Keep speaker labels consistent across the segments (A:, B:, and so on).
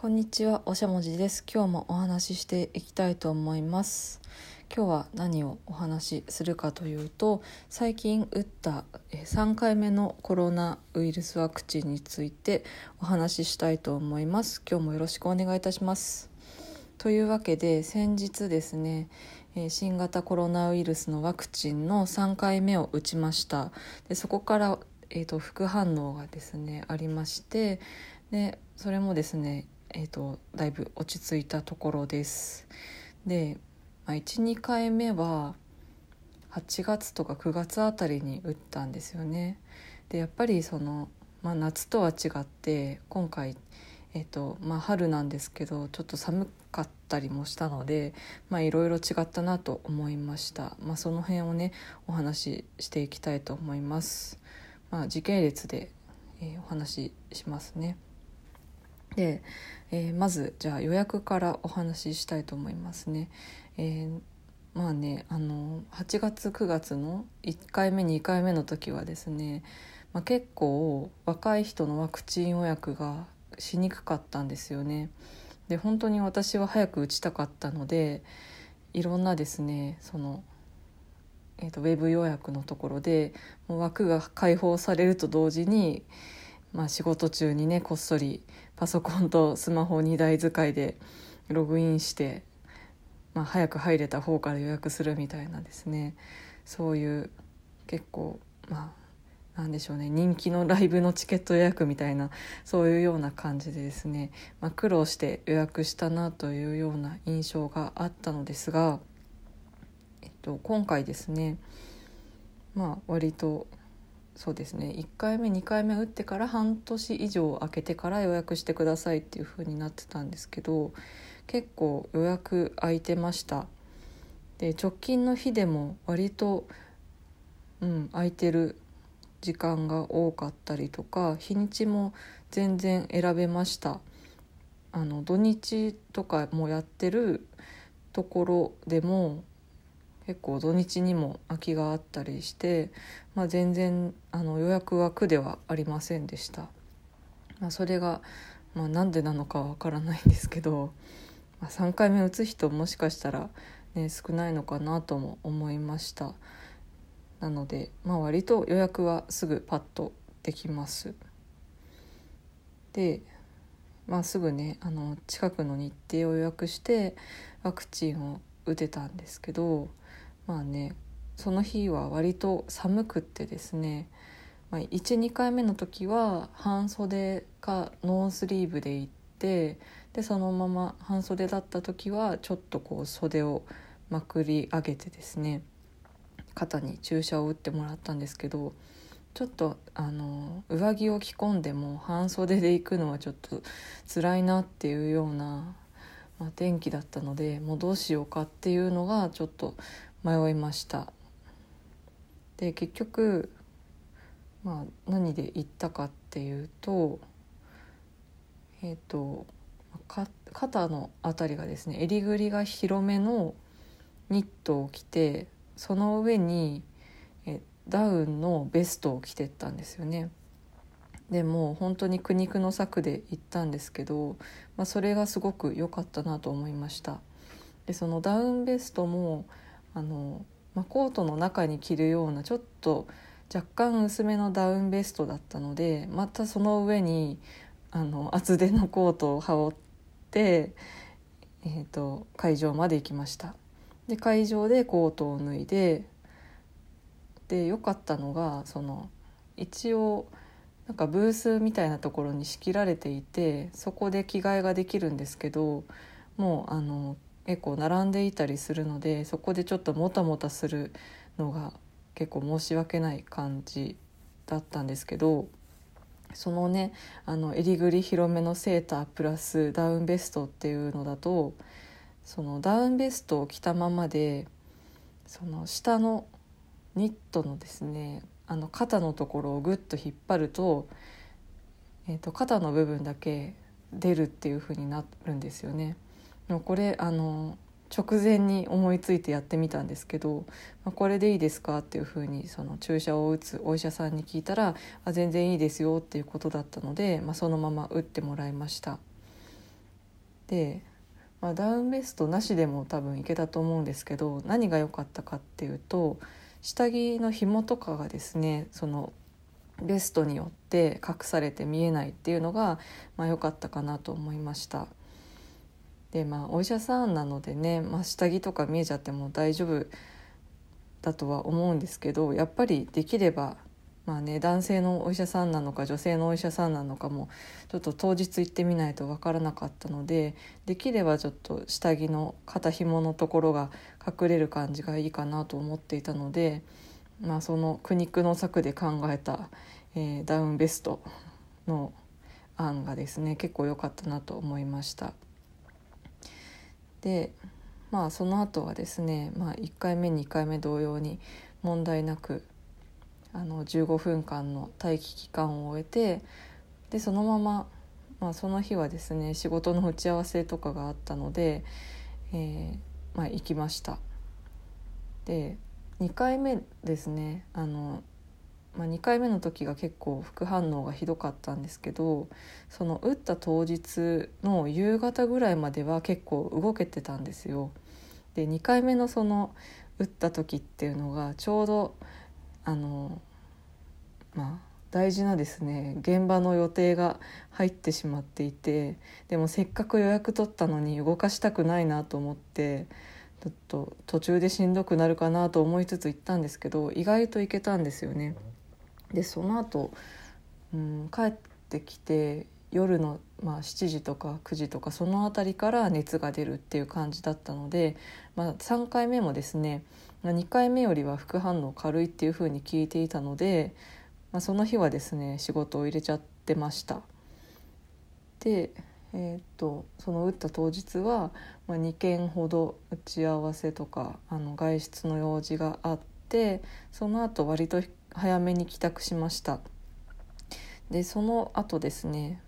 A: こんにちは、おしゃもじです。今日もお話ししていきたいと思います。今日は何をお話しするかというと、最近打ったえ3回目のコロナウイルスワクチンについてお話ししたいと思います。今日もよろしくお願いいたします。というわけで先日ですね、新型コロナウイルスのワクチンの3回目を打ちました。でそこから、えー、と副反応がですねありましてでそれもですねえー、とだいぶ落ち着いたところです。で、まあ、12回目は8月とか9月あたりに打ったんですよね。でやっぱりその、まあ、夏とは違って今回、えーとまあ、春なんですけどちょっと寒かったりもしたのでまあいろいろ違ったなと思いました。まあ、その辺をねお話ししていきたいと思います。まあ、時系列で、えーお話ししますね。で、えーまずじゃあ予約からお話ししたいと思いますね。えーまあねあの8月9月の1回目2回目の時はですね、まあ、結構若い人のワクチン予約がしにくかったんですよね。で本当に私は早く打ちたかったのでいろんなですねその、えー、とウェブ予約のところでもう枠が開放されると同時にまあ、仕事中にねこっそりパソコンとスマホ2台使いでログインして、まあ、早く入れた方から予約するみたいなですね。そういう結構まあなんでしょうね。人気のライブのチケット予約みたいなそういうような感じでですね、まあ、苦労して予約したなというような印象があったのですが、えっと、今回ですねまあ割とそうですね。1回目2回目打ってから半年以上空けてから予約してくださいっていう風になってたんですけど結構予約空いてました。で直近の日でも割とうん空いてる時間が多かったりとか日にちも全然選べました。あの土日とかもやってるところでも結構土日にも空きがあったりして、まあ、全然あの予約は苦ではありませんでした、まあ、それが、まあ、なんでなのかわからないんですけど、まあ、3回目打つ人もしかしたら、ね、少ないのかなとも思いました。なので、まあ、割と予約はすぐパッとできます。で、まあ、すぐねあの近くの日程を予約してワクチンを打てたんですけどまあねその日は割と寒くってですね、まあ、12回目の時は半袖かノースリーブで行ってでそのまま半袖だった時はちょっとこう袖をまくり上げてですね肩に注射を打ってもらったんですけどちょっとあの上着を着込んでも半袖で行くのはちょっと辛いなっていうような、まあ、天気だったのでもうどうしようかっていうのがちょっと迷いましたで結局、まあ、何で行ったかっていうとえっ、とか肩の辺りがですね襟ぐりが広めのニットを着てその上にえダウンのベストを着てったんですよね。でも本当に苦肉の策で行ったんですけど、まあ、それがすごく良かったなと思いました。でそのダウンベストもあの、まあ、コートの中に着るようなちょっと若干薄めのダウンベストだったのでまたその上にあの厚手のコートを羽織って、えー、と会場まで行きました。で会場でコートを脱いでで良かったのがその一応なんかブースみたいなところに仕切られていてそこで着替えができるんですけどもうあの結構並んでいたりするのでそこでちょっともたもたするのが結構申し訳ない感じだったんですけどそのねあの襟ぐり広めのセータープラスダウンベストっていうのだとそのダウンベストを着たままでその下のニットのですねあの肩のところをグッと引っ張ると,、えー、と肩の部分だけ出るっていう風になるんですよね。でもこれあの直前に思いついてやってみたんですけど「まあ、これでいいですか?」っていうふうにその注射を打つお医者さんに聞いたら「あ全然いいですよ」っていうことだったので、まあ、そのまま打ってもらいました。で、まあ、ダウンベストなしでも多分いけたと思うんですけど何が良かったかっていうと下着の紐とかがですねそのベストによって隠されて見えないっていうのがまあ、良かったかなと思いました。でまあお医者さんなのでね、まあ、下着とか見えちゃっても大丈夫だとは思うんですけどやっぱりできればまあね男性のお医者さんなのか女性のお医者さんなのかもちょっと当日行ってみないと分からなかったのでできればちょっと下着の肩紐のところが隠れる感じがいいかなと思っていたので、まあ、その苦肉の策で考えた、えー、ダウンベストの案がですね結構良かったなと思いました。でまあその後はですね、まあ、1回目2回目同様に問題なくあの15分間の待機期間を終えてでそのまま、まあ、その日はですね仕事の打ち合わせとかがあったので、えー、まあ、行きました。で2回目ですねあの、まあ、2回目の時が結構副反応がひどかったんですけどその打った当日の夕方ぐらいまでは結構動けてたんですよ。で2回目のその打った時っていうのがちょうどあのまあ大事なですね現場の予定が入ってしまっていてでもせっかく予約取ったのに動かしたくないなと思ってちょっと途中でしんどくなるかなと思いつつ行ったんですけど意外と行けたんですよね。でその後、うん、帰ってきて夜の、まあ、7時とか9時とかその辺りから熱が出るっていう感じだったので、まあ、3回目もですね2回目よりは副反応軽いっていうふうに聞いていたので、まあ、その日はですね仕事を入れちゃってました。で、えー、っとその打った当日は、まあ、2件ほど打ち合わせとかあの外出の用事があってその後割と早めに帰宅しました。でその後ですね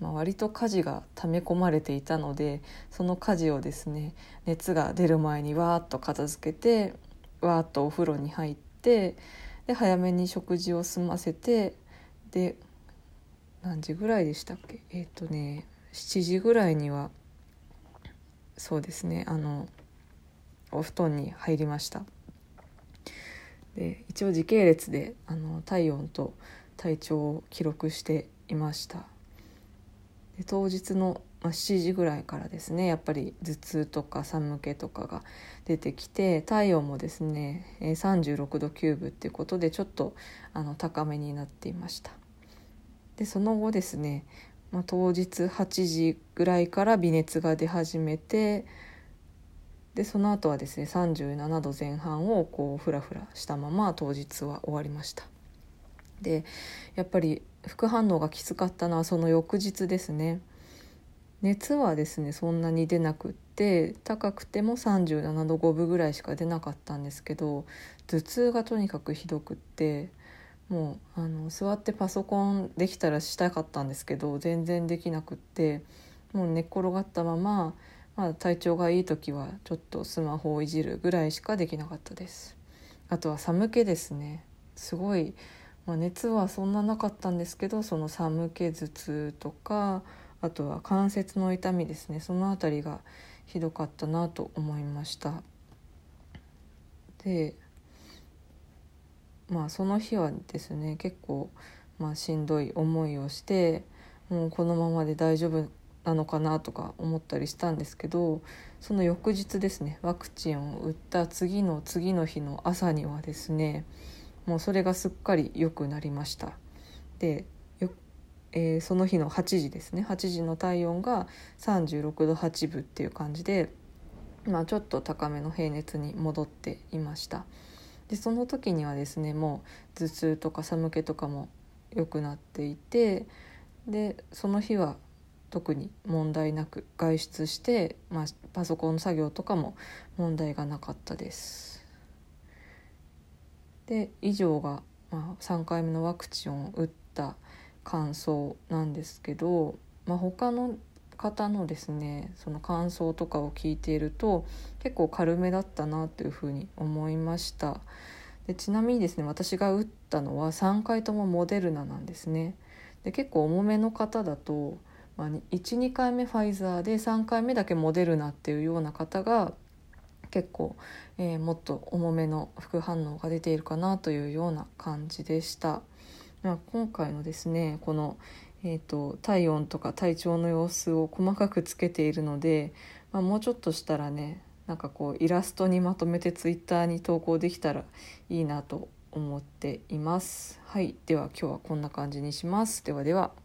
A: まあ、割と家事が溜め込まれていたのでその家事をですね熱が出る前にわーっと片付けてわーっとお風呂に入ってで早めに食事を済ませてで何時ぐらいでしたっけ？えっ、ー、とね7時ぐらいにはそうですねあのお布団に入りましたで一応時系列であの体温と体調を記録していました。で当日のま7時ぐらいからですねやっぱり頭痛とか寒気とかが出てきて体温もですね36度9分っていうことでちょっとあの高めになっていました。でその後ですね、まあ、当日8時ぐらいから微熱が出始めてでその後はですね37度前半をこうフラフラしたまま当日は終わりました。でやっぱり副反応がきつかったのはその翌日ですね。熱はですねそんなに出なくって高くても37度5分ぐらいしか出なかったんですけど頭痛がとにかくひどくってもうあの座ってパソコンできたらしたかったんですけど全然できなくってもう寝っ転がったまま、まあ、体調がいい時はちょっとスマホをいじるぐらいしかできなかったです。あとは寒気ですね。すごいまあ、熱はそんななかったんですけどその寒気頭痛とかあとは関節の痛みですね。その辺りがひどかったなと思いました。でまあその日はですね結構、まあ、しんどい思いをしてもうこのままで大丈夫なのかなとか思ったりしたんですけどその翌日ですねワクチンを打った次の次の日の朝にはですねもうそれがすっかり良くなりました。でえー、その日の8時ですね8時の体温が36度8分っていう感じで、まあ、ちょっと高めの平熱に戻っていました。でその時にはですねもう頭痛とか寒気とかも良くなっていてでその日は特に問題なく外出して、まあ、パソコンの作業とかも問題がなかったです。で以上が、まあ、3回目のワクチンを打った感想なんですけど、まあ、他の方のですねその感想とかを聞いていると結構軽めだったなというふうに思いましたでちなみにですね私が打ったのは3回ともモデルナなんですねで結構重めの方だとまあ、12回目ファイザーで3回目だけモデルナっていうような方が結構、えー、もっと重めの副反応が出ているかなというような感じでした。まあ、今回のですねこの、えーと、体温とか体調の様子を細かくつけているので、まあ、もうちょっとしたらねなんかこうイラストにまとめてツイッターに投稿できたらいいなと思っています。はい、では今日はこんな感じにします。ではでは。